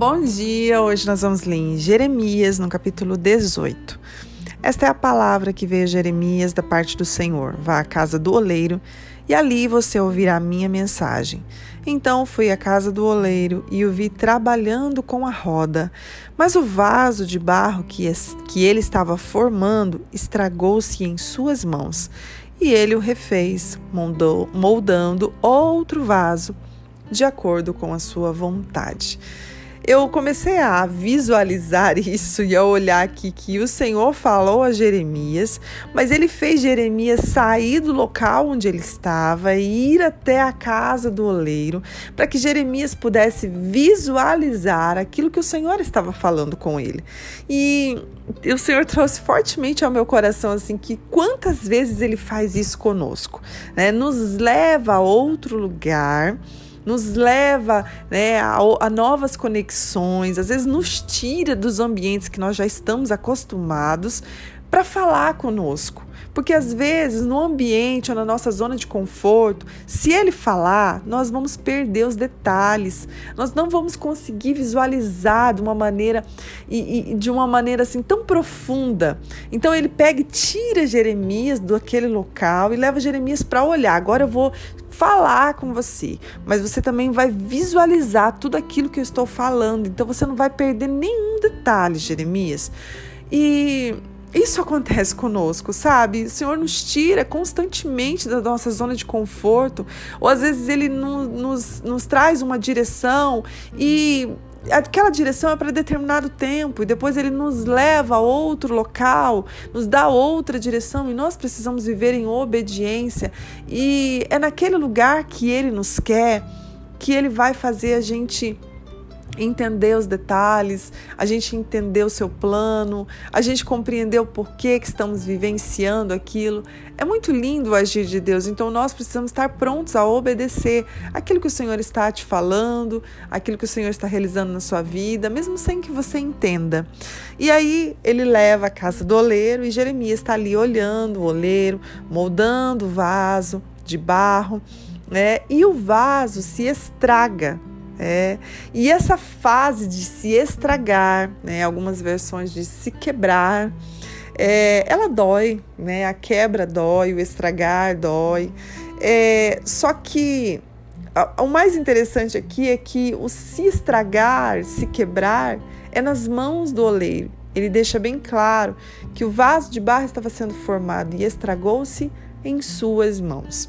Bom dia! Hoje nós vamos ler em Jeremias, no capítulo 18. Esta é a palavra que veio a Jeremias da parte do Senhor. Vá à casa do oleiro e ali você ouvirá a minha mensagem. Então fui à casa do oleiro e o vi trabalhando com a roda, mas o vaso de barro que, ele estava formando estragou-se em suas mãos. E ele o refez, moldando outro vaso de acordo com a sua vontade eu comecei a visualizar isso e a olhar aqui que o Senhor falou a Jeremias, mas ele fez Jeremias sair do local onde ele estava e ir até a casa do oleiro, para que Jeremias pudesse visualizar aquilo que o Senhor estava falando com ele. E o Senhor trouxe fortemente ao meu coração assim que quantas vezes ele faz isso conosco, né? Nos leva a outro lugar nos leva né, a, a, novas conexões, às vezes nos tira dos ambientes que nós já estamos acostumados para falar conosco. Porque às vezes no ambiente ou na nossa zona de conforto, se ele falar, nós vamos perder os detalhes. Nós não vamos conseguir visualizar de uma maneira e, e de uma maneira assim tão profunda. Então ele pega e tira Jeremias daquele local e leva Jeremias para olhar. Agora eu vou falar com você, mas você também vai visualizar tudo aquilo que eu estou falando. Então você não vai perder nenhum detalhe, Jeremias. E isso acontece conosco, sabe? O Senhor nos tira constantemente da nossa zona de conforto, ou às vezes Ele nos, nos, nos traz uma direção e aquela direção é para determinado tempo e depois ele nos leva a outro local, nos dá outra direção e nós precisamos viver em obediência. E é naquele lugar que ele nos quer que ele vai fazer a gente entender os detalhes, a gente entender o seu plano, a gente compreender o porquê que estamos vivenciando aquilo. É muito lindo o agir de Deus, então nós precisamos estar prontos a obedecer aquilo que o Senhor está te falando, aquilo que o Senhor está realizando na sua vida, mesmo sem que você entenda. E aí ele leva a casa do oleiro e Jeremias está ali olhando o oleiro, moldando o vaso de barro, né? E o vaso se estraga é, e essa fase de se estragar, né, algumas versões de se quebrar, é, ela dói, né? A quebra dói, o estragar dói. É, só que o mais interessante aqui é que o se estragar, se quebrar, é nas mãos do oleiro. Ele deixa bem claro que o vaso de barro estava sendo formado e estragou-se em suas mãos.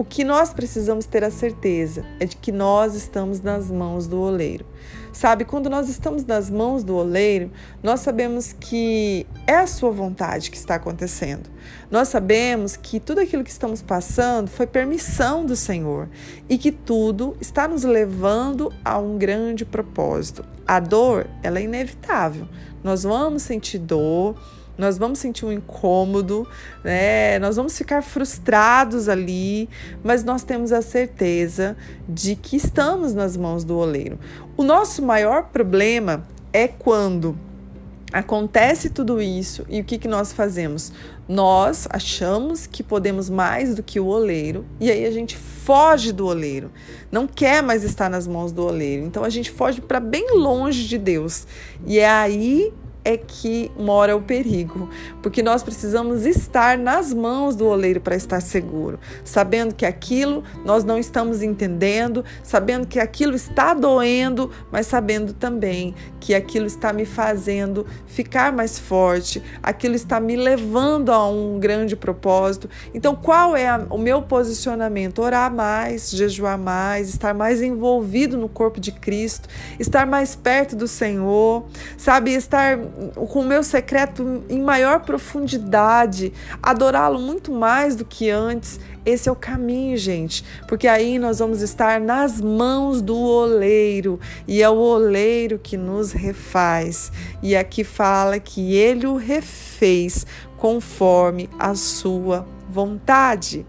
O que nós precisamos ter a certeza é de que nós estamos nas mãos do oleiro. Sabe, quando nós estamos nas mãos do oleiro, nós sabemos que é a sua vontade que está acontecendo. Nós sabemos que tudo aquilo que estamos passando foi permissão do Senhor e que tudo está nos levando a um grande propósito. A dor, ela é inevitável. Nós vamos sentir dor, nós vamos sentir um incômodo, né? Nós vamos ficar frustrados ali, mas nós temos a certeza de que estamos nas mãos do oleiro. O nosso maior problema é quando acontece tudo isso e o que, que nós fazemos? Nós achamos que podemos mais do que o oleiro e aí a gente foge do oleiro, não quer mais estar nas mãos do oleiro, então a gente foge para bem longe de Deus e é aí é que mora o perigo, porque nós precisamos estar nas mãos do oleiro para estar seguro, sabendo que aquilo nós não estamos entendendo, sabendo que aquilo está doendo, mas sabendo também que aquilo está me fazendo ficar mais forte, aquilo está me levando a um grande propósito. Então, qual é a, o meu posicionamento? Orar mais, jejuar mais, estar mais envolvido no corpo de Cristo, estar mais perto do Senhor, sabe, estar com o meu secreto em maior profundidade, adorá-lo muito mais do que antes. Esse é o caminho, gente, porque aí nós vamos estar nas mãos do oleiro e é o oleiro que nos refaz. E aqui fala que ele o refez conforme a sua vontade.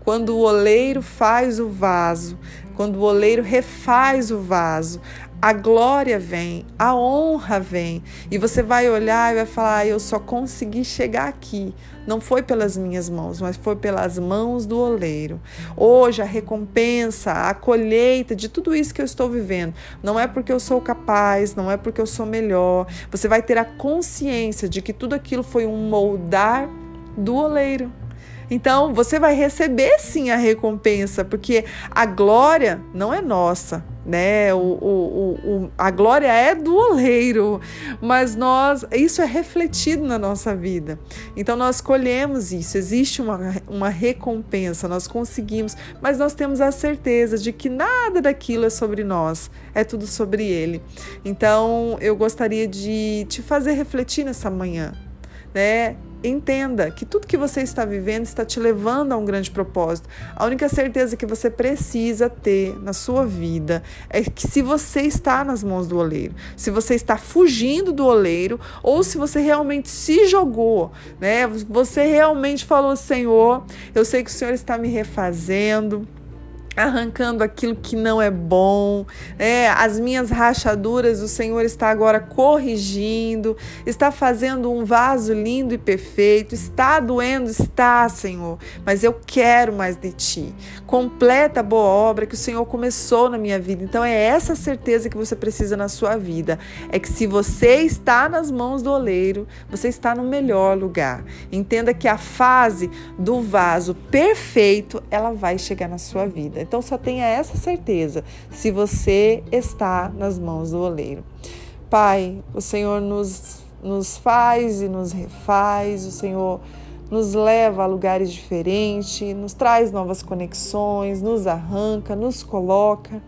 Quando o oleiro faz o vaso, quando o oleiro refaz o vaso, a glória vem, a honra vem. E você vai olhar e vai falar: ah, Eu só consegui chegar aqui. Não foi pelas minhas mãos, mas foi pelas mãos do oleiro. Hoje, a recompensa, a colheita de tudo isso que eu estou vivendo, não é porque eu sou capaz, não é porque eu sou melhor. Você vai ter a consciência de que tudo aquilo foi um moldar do oleiro. Então, você vai receber sim a recompensa, porque a glória não é nossa, né? O, o, o, a glória é do oleiro, mas nós isso é refletido na nossa vida. Então nós colhemos isso, existe uma, uma recompensa, nós conseguimos, mas nós temos a certeza de que nada daquilo é sobre nós, é tudo sobre Ele. Então eu gostaria de te fazer refletir nessa manhã, né? Entenda que tudo que você está vivendo está te levando a um grande propósito. A única certeza que você precisa ter na sua vida é que se você está nas mãos do oleiro, se você está fugindo do oleiro ou se você realmente se jogou, né? Você realmente falou, Senhor, eu sei que o Senhor está me refazendo arrancando aquilo que não é bom, é, as minhas rachaduras o Senhor está agora corrigindo, está fazendo um vaso lindo e perfeito, está doendo, está, Senhor, mas eu quero mais de Ti. Completa a boa obra que o Senhor começou na minha vida. Então é essa certeza que você precisa na sua vida, é que se você está nas mãos do oleiro, você está no melhor lugar. Entenda que a fase do vaso perfeito, ela vai chegar na sua vida. Então só tenha essa certeza se você está nas mãos do oleiro. Pai, o Senhor nos, nos faz e nos refaz, o Senhor nos leva a lugares diferentes, nos traz novas conexões, nos arranca, nos coloca.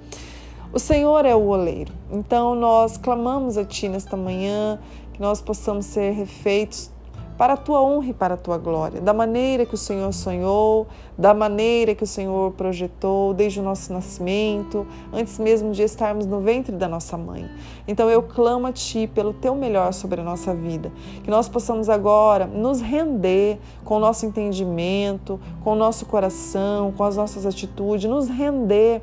O Senhor é o oleiro. Então nós clamamos a Ti nesta manhã que nós possamos ser refeitos para a tua honra e para a tua glória, da maneira que o Senhor sonhou, da maneira que o Senhor projetou desde o nosso nascimento, antes mesmo de estarmos no ventre da nossa mãe. Então eu clamo a Ti pelo Teu melhor sobre a nossa vida, que nós possamos agora nos render com o nosso entendimento, com o nosso coração, com as nossas atitudes, nos render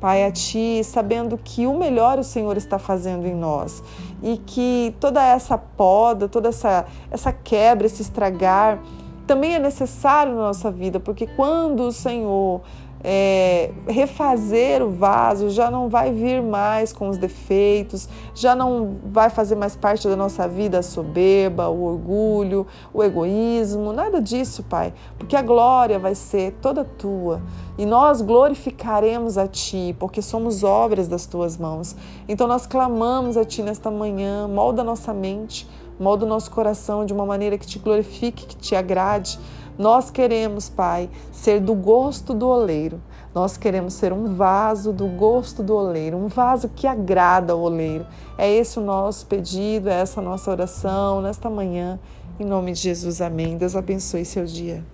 Pai, a Ti, sabendo que o melhor o Senhor está fazendo em nós e que toda essa poda, toda essa, essa quebra, esse estragar também é necessário na nossa vida, porque quando o Senhor é, refazer o vaso, já não vai vir mais com os defeitos, já não vai fazer mais parte da nossa vida a soberba, o orgulho, o egoísmo, nada disso, Pai, porque a glória vai ser toda tua e nós glorificaremos a Ti, porque somos obras das tuas mãos. Então nós clamamos a Ti nesta manhã, molda nossa mente, molda o nosso coração de uma maneira que te glorifique, que te agrade nós queremos, Pai, ser do gosto do oleiro. Nós queremos ser um vaso do gosto do oleiro, um vaso que agrada ao oleiro. É esse o nosso pedido, é essa a nossa oração nesta manhã. Em nome de Jesus, amém. Deus abençoe seu dia.